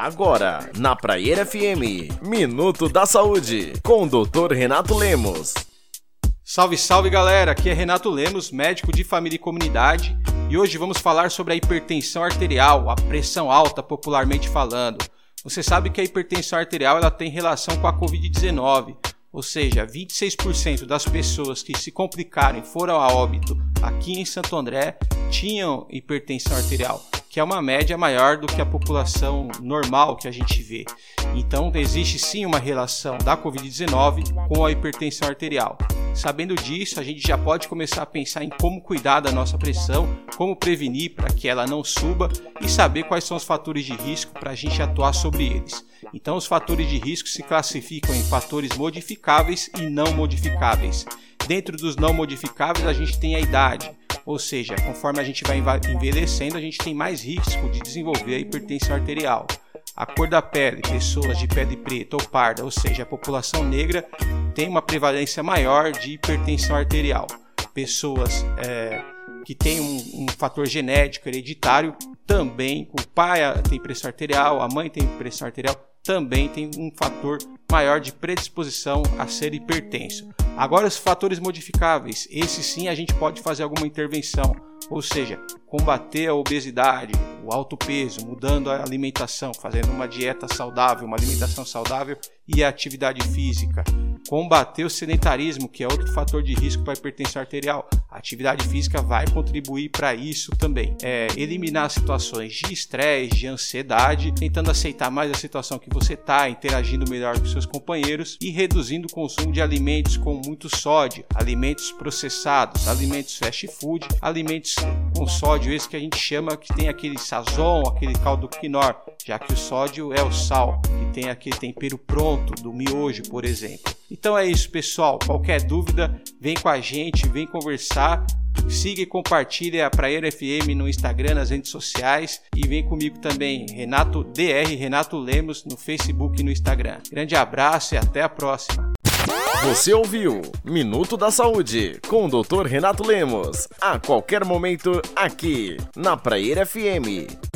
Agora, na Praieira FM, Minuto da Saúde, com o Dr. Renato Lemos. Salve, salve galera! Aqui é Renato Lemos, médico de família e comunidade, e hoje vamos falar sobre a hipertensão arterial, a pressão alta, popularmente falando. Você sabe que a hipertensão arterial ela tem relação com a Covid-19, ou seja, 26% das pessoas que se complicaram e foram a óbito aqui em Santo André tinham hipertensão arterial que é uma média maior do que a população normal que a gente vê. Então, existe sim uma relação da Covid-19 com a hipertensão arterial. Sabendo disso, a gente já pode começar a pensar em como cuidar da nossa pressão, como prevenir para que ela não suba e saber quais são os fatores de risco para a gente atuar sobre eles. Então, os fatores de risco se classificam em fatores modificáveis e não modificáveis. Dentro dos não modificáveis, a gente tem a idade, ou seja, conforme a gente vai envelhecendo, a gente tem mais risco de desenvolver a hipertensão arterial. A cor da pele, pessoas de pele preta ou parda, ou seja, a população negra, tem uma prevalência maior de hipertensão arterial. Pessoas é, que têm um, um, fator genético hereditário também, o pai tem pressão arterial, a mãe tem pressão arterial, também tem um fator maior de predisposição a ser hipertenso. Agora, os fatores modificáveis, esses sim a gente pode fazer alguma intervenção, ou seja, combater a obesidade, o alto peso, mudando a alimentação, fazendo uma dieta saudável, uma alimentação saudável e a atividade física. Combater o sedentarismo, que é outro fator de risco para a hipertensão arterial. A atividade física vai contribuir para isso também. É, eliminar situações de estresse, de ansiedade, tentando aceitar mais a situação que você está, interagindo melhor com seus companheiros e reduzindo o consumo de alimentos com muito sódio, alimentos processados, alimentos fast food, alimentos com sódio, esse que a gente chama que tem aquele sazon, aquele caldo quinor, já que o sódio é o sal, que tem aquele tempero pronto do miojo, por exemplo. Então é isso, pessoal. Qualquer dúvida, vem com a gente, vem conversar. Siga e compartilhe a Praia FM no Instagram, nas redes sociais e vem comigo também, Renato DR, Renato Lemos no Facebook e no Instagram. Grande abraço e até a próxima. Você ouviu Minuto da Saúde com o Dr. Renato Lemos. A qualquer momento aqui na Praia FM.